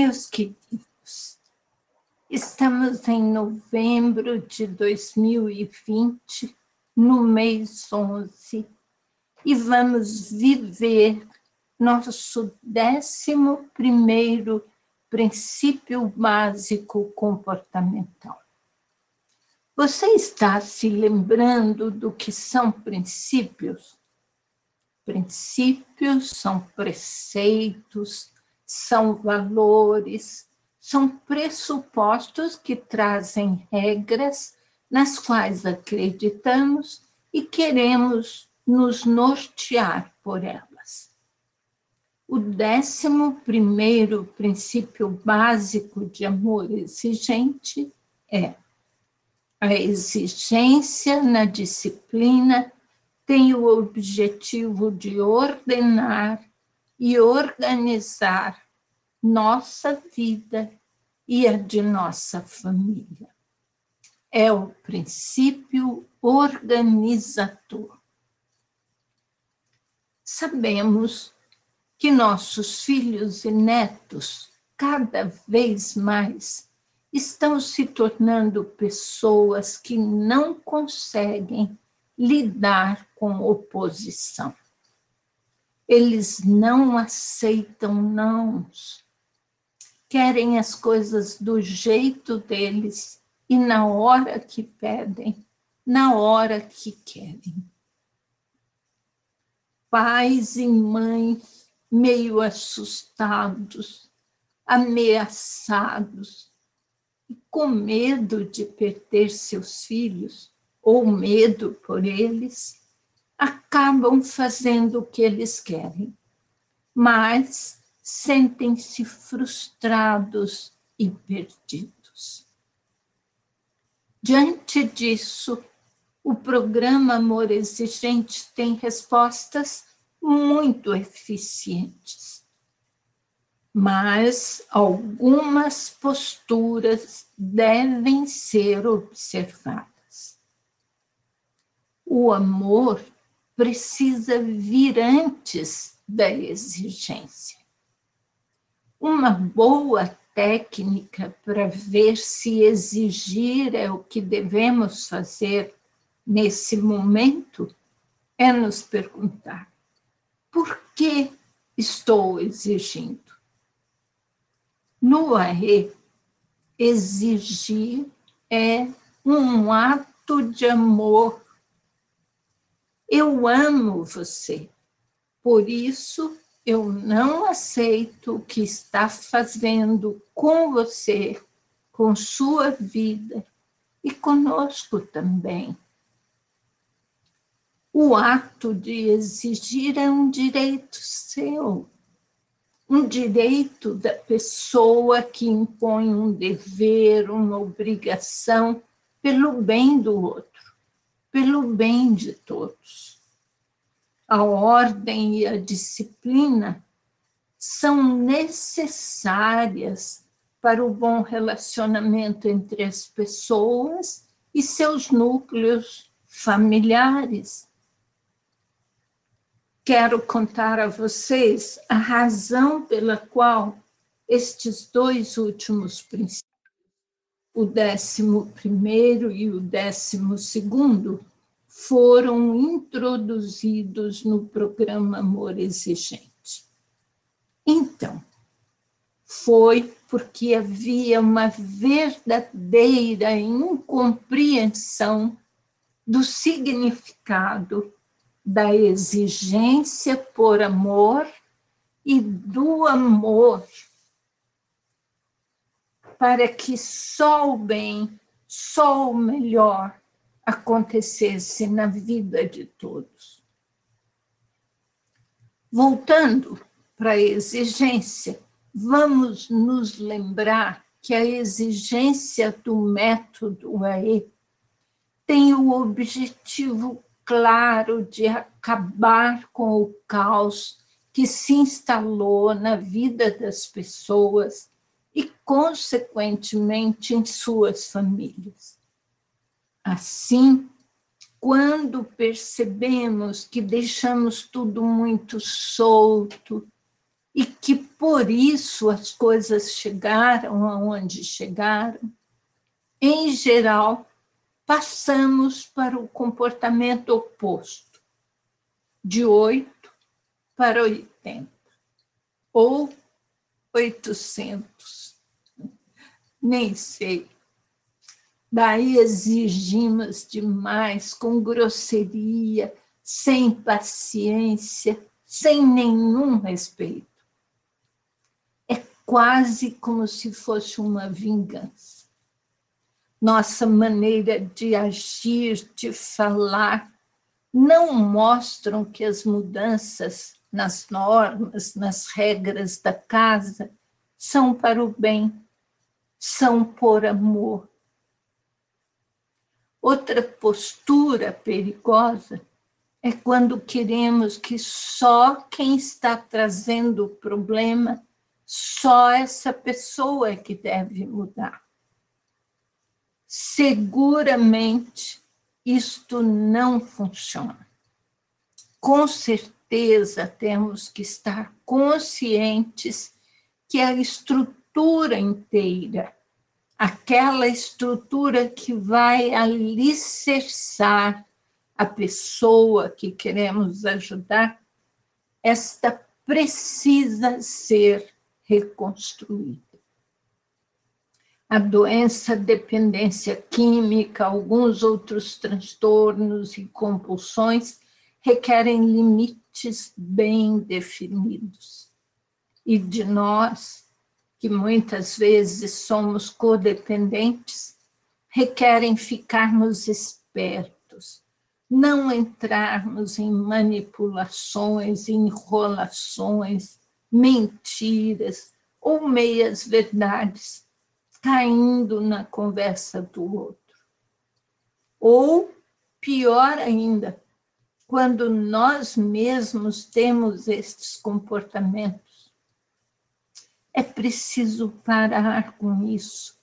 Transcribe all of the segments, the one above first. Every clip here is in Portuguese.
Meus queridos, estamos em novembro de 2020, no mês 11, e vamos viver nosso décimo primeiro princípio básico comportamental. Você está se lembrando do que são princípios? Princípios são preceitos, são valores, são pressupostos que trazem regras nas quais acreditamos e queremos nos nortear por elas. O décimo primeiro princípio básico de amor exigente é a exigência na disciplina tem o objetivo de ordenar e organizar nossa vida e a de nossa família. É o princípio organizador. Sabemos que nossos filhos e netos, cada vez mais, estão se tornando pessoas que não conseguem lidar com oposição. Eles não aceitam nãos, querem as coisas do jeito deles e na hora que pedem, na hora que querem. Pais e mães meio assustados, ameaçados, com medo de perder seus filhos ou medo por eles, acabam fazendo o que eles querem, mas sentem-se frustrados e perdidos. Diante disso, o programa Amor Exigente tem respostas muito eficientes. Mas algumas posturas devem ser observadas. O amor precisa vir antes da exigência. Uma boa técnica para ver se exigir é o que devemos fazer nesse momento é nos perguntar: por que estou exigindo? No AE, exigir é um ato de amor eu amo você, por isso eu não aceito o que está fazendo com você, com sua vida e conosco também. O ato de exigir é um direito seu, um direito da pessoa que impõe um dever, uma obrigação pelo bem do outro pelo bem de todos. A ordem e a disciplina são necessárias para o bom relacionamento entre as pessoas e seus núcleos familiares. Quero contar a vocês a razão pela qual estes dois últimos princípios o décimo primeiro e o décimo segundo foram introduzidos no programa Amor Exigente. Então, foi porque havia uma verdadeira incompreensão do significado da exigência por amor e do amor para que só o bem, só o melhor acontecesse na vida de todos. Voltando para a exigência, vamos nos lembrar que a exigência do método AE tem o objetivo claro de acabar com o caos que se instalou na vida das pessoas e, consequentemente, em suas famílias. Assim, quando percebemos que deixamos tudo muito solto e que por isso as coisas chegaram aonde chegaram, em geral, passamos para o comportamento oposto, de 8 para 80, ou 800, nem sei. Daí exigimos demais, com grosseria, sem paciência, sem nenhum respeito. É quase como se fosse uma vingança. Nossa maneira de agir, de falar, não mostram que as mudanças nas normas, nas regras da casa, são para o bem, são por amor. Outra postura perigosa é quando queremos que só quem está trazendo o problema, só essa pessoa é que deve mudar. Seguramente isto não funciona. Com certeza temos que estar conscientes que a estrutura inteira, aquela estrutura que vai alicerçar a pessoa que queremos ajudar, esta precisa ser reconstruída. A doença, dependência química, alguns outros transtornos e compulsões requerem limites bem definidos. E de nós, que muitas vezes somos codependentes, requerem ficarmos espertos, não entrarmos em manipulações, enrolações, mentiras ou meias verdades, caindo na conversa do outro. Ou, pior ainda, quando nós mesmos temos estes comportamentos. É preciso parar com isso.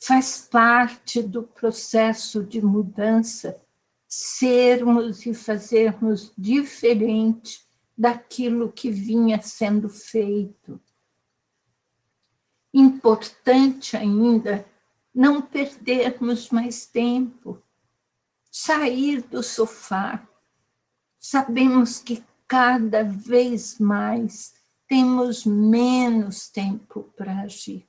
Faz parte do processo de mudança sermos e fazermos diferente daquilo que vinha sendo feito. Importante ainda não perdermos mais tempo, sair do sofá. Sabemos que cada vez mais temos menos tempo para agir.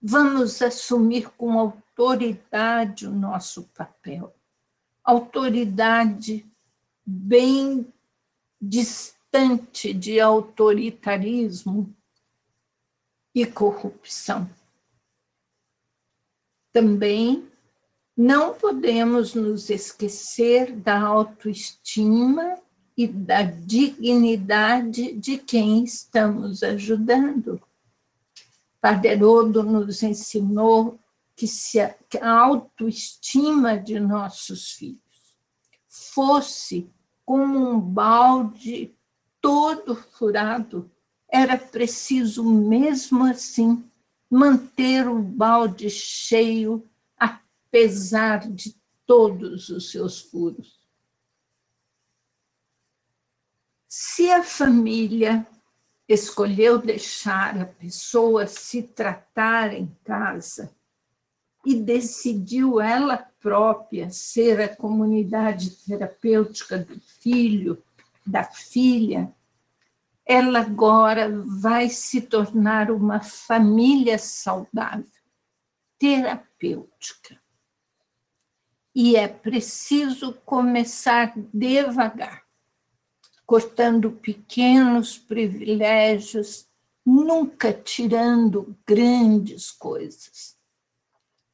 Vamos assumir com autoridade o nosso papel autoridade bem distante de autoritarismo e corrupção. Também não podemos nos esquecer da autoestima e da dignidade de quem estamos ajudando. Paderodo nos ensinou que se a, a autoestima de nossos filhos fosse como um balde todo furado, era preciso mesmo assim manter o balde cheio, apesar de todos os seus furos. Se a família escolheu deixar a pessoa se tratar em casa, e decidiu ela própria ser a comunidade terapêutica do filho, da filha, ela agora vai se tornar uma família saudável, terapêutica. E é preciso começar devagar, cortando pequenos privilégios, nunca tirando grandes coisas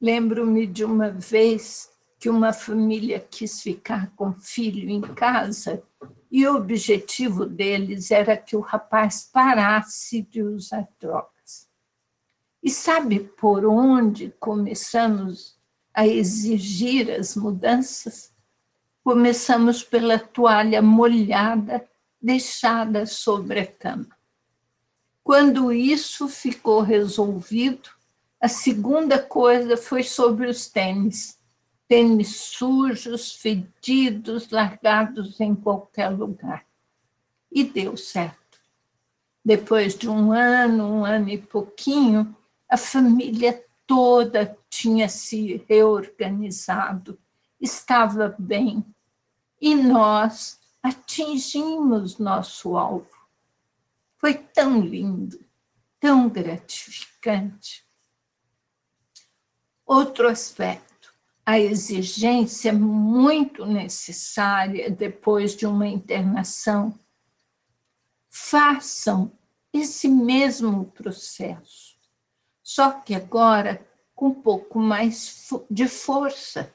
Lembro-me de uma vez que uma família quis ficar com o filho em casa e o objetivo deles era que o rapaz parasse de usar drogas. E sabe por onde começamos a exigir as mudanças? Começamos pela toalha molhada deixada sobre a cama. Quando isso ficou resolvido, a segunda coisa foi sobre os tênis. Tênis sujos, fedidos, largados em qualquer lugar. E deu certo. Depois de um ano, um ano e pouquinho, a família toda tinha se reorganizado, estava bem, e nós atingimos nosso alvo. Foi tão lindo, tão gratificante. Outro aspecto, a exigência muito necessária depois de uma internação. Façam esse mesmo processo, só que agora com um pouco mais de força.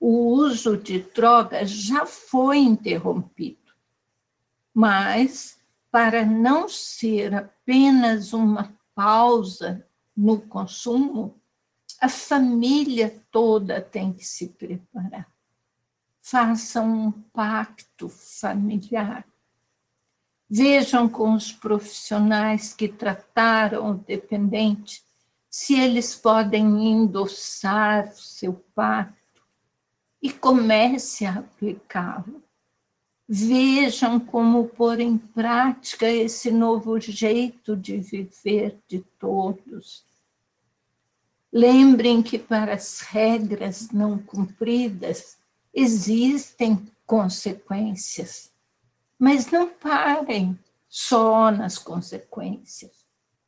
O uso de drogas já foi interrompido, mas para não ser apenas uma pausa no consumo, a família toda tem que se preparar. Façam um pacto familiar. Vejam com os profissionais que trataram o dependente se eles podem endossar o seu pacto e comece a aplicá-lo. Vejam como pôr em prática esse novo jeito de viver de todos. Lembrem que para as regras não cumpridas existem consequências, mas não parem só nas consequências.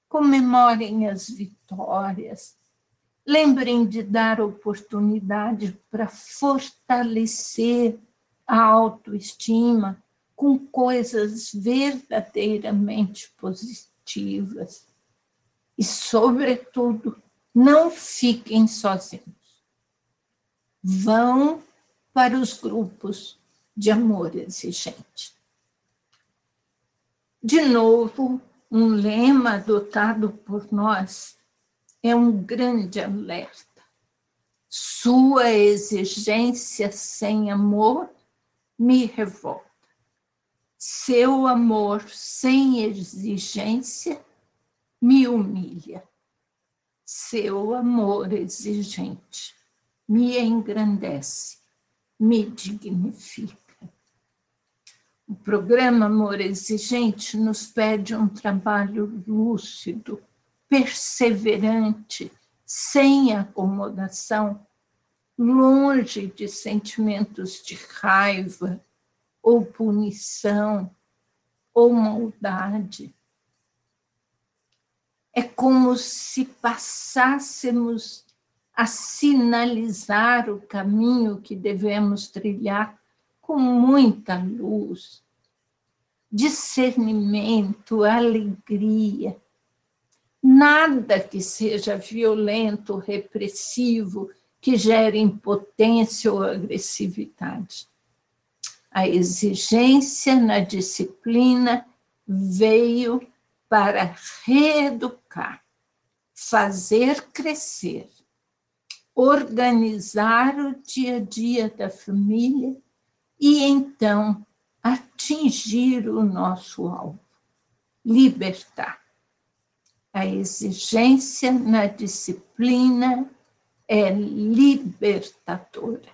Comemorem as vitórias. Lembrem de dar oportunidade para fortalecer a autoestima com coisas verdadeiramente positivas. E, sobretudo, não fiquem sozinhos. Vão para os grupos de amor exigente. De novo, um lema adotado por nós é um grande alerta. Sua exigência sem amor me revolta. Seu amor sem exigência me humilha. Seu amor exigente me engrandece, me dignifica. O programa Amor Exigente nos pede um trabalho lúcido, perseverante, sem acomodação, longe de sentimentos de raiva ou punição ou maldade. É como se passássemos a sinalizar o caminho que devemos trilhar com muita luz, discernimento, alegria. Nada que seja violento, repressivo, que gere impotência ou agressividade. A exigência na disciplina veio para reeducar, fazer crescer, organizar o dia a dia da família e então atingir o nosso alvo, libertar. A exigência na disciplina é libertadora.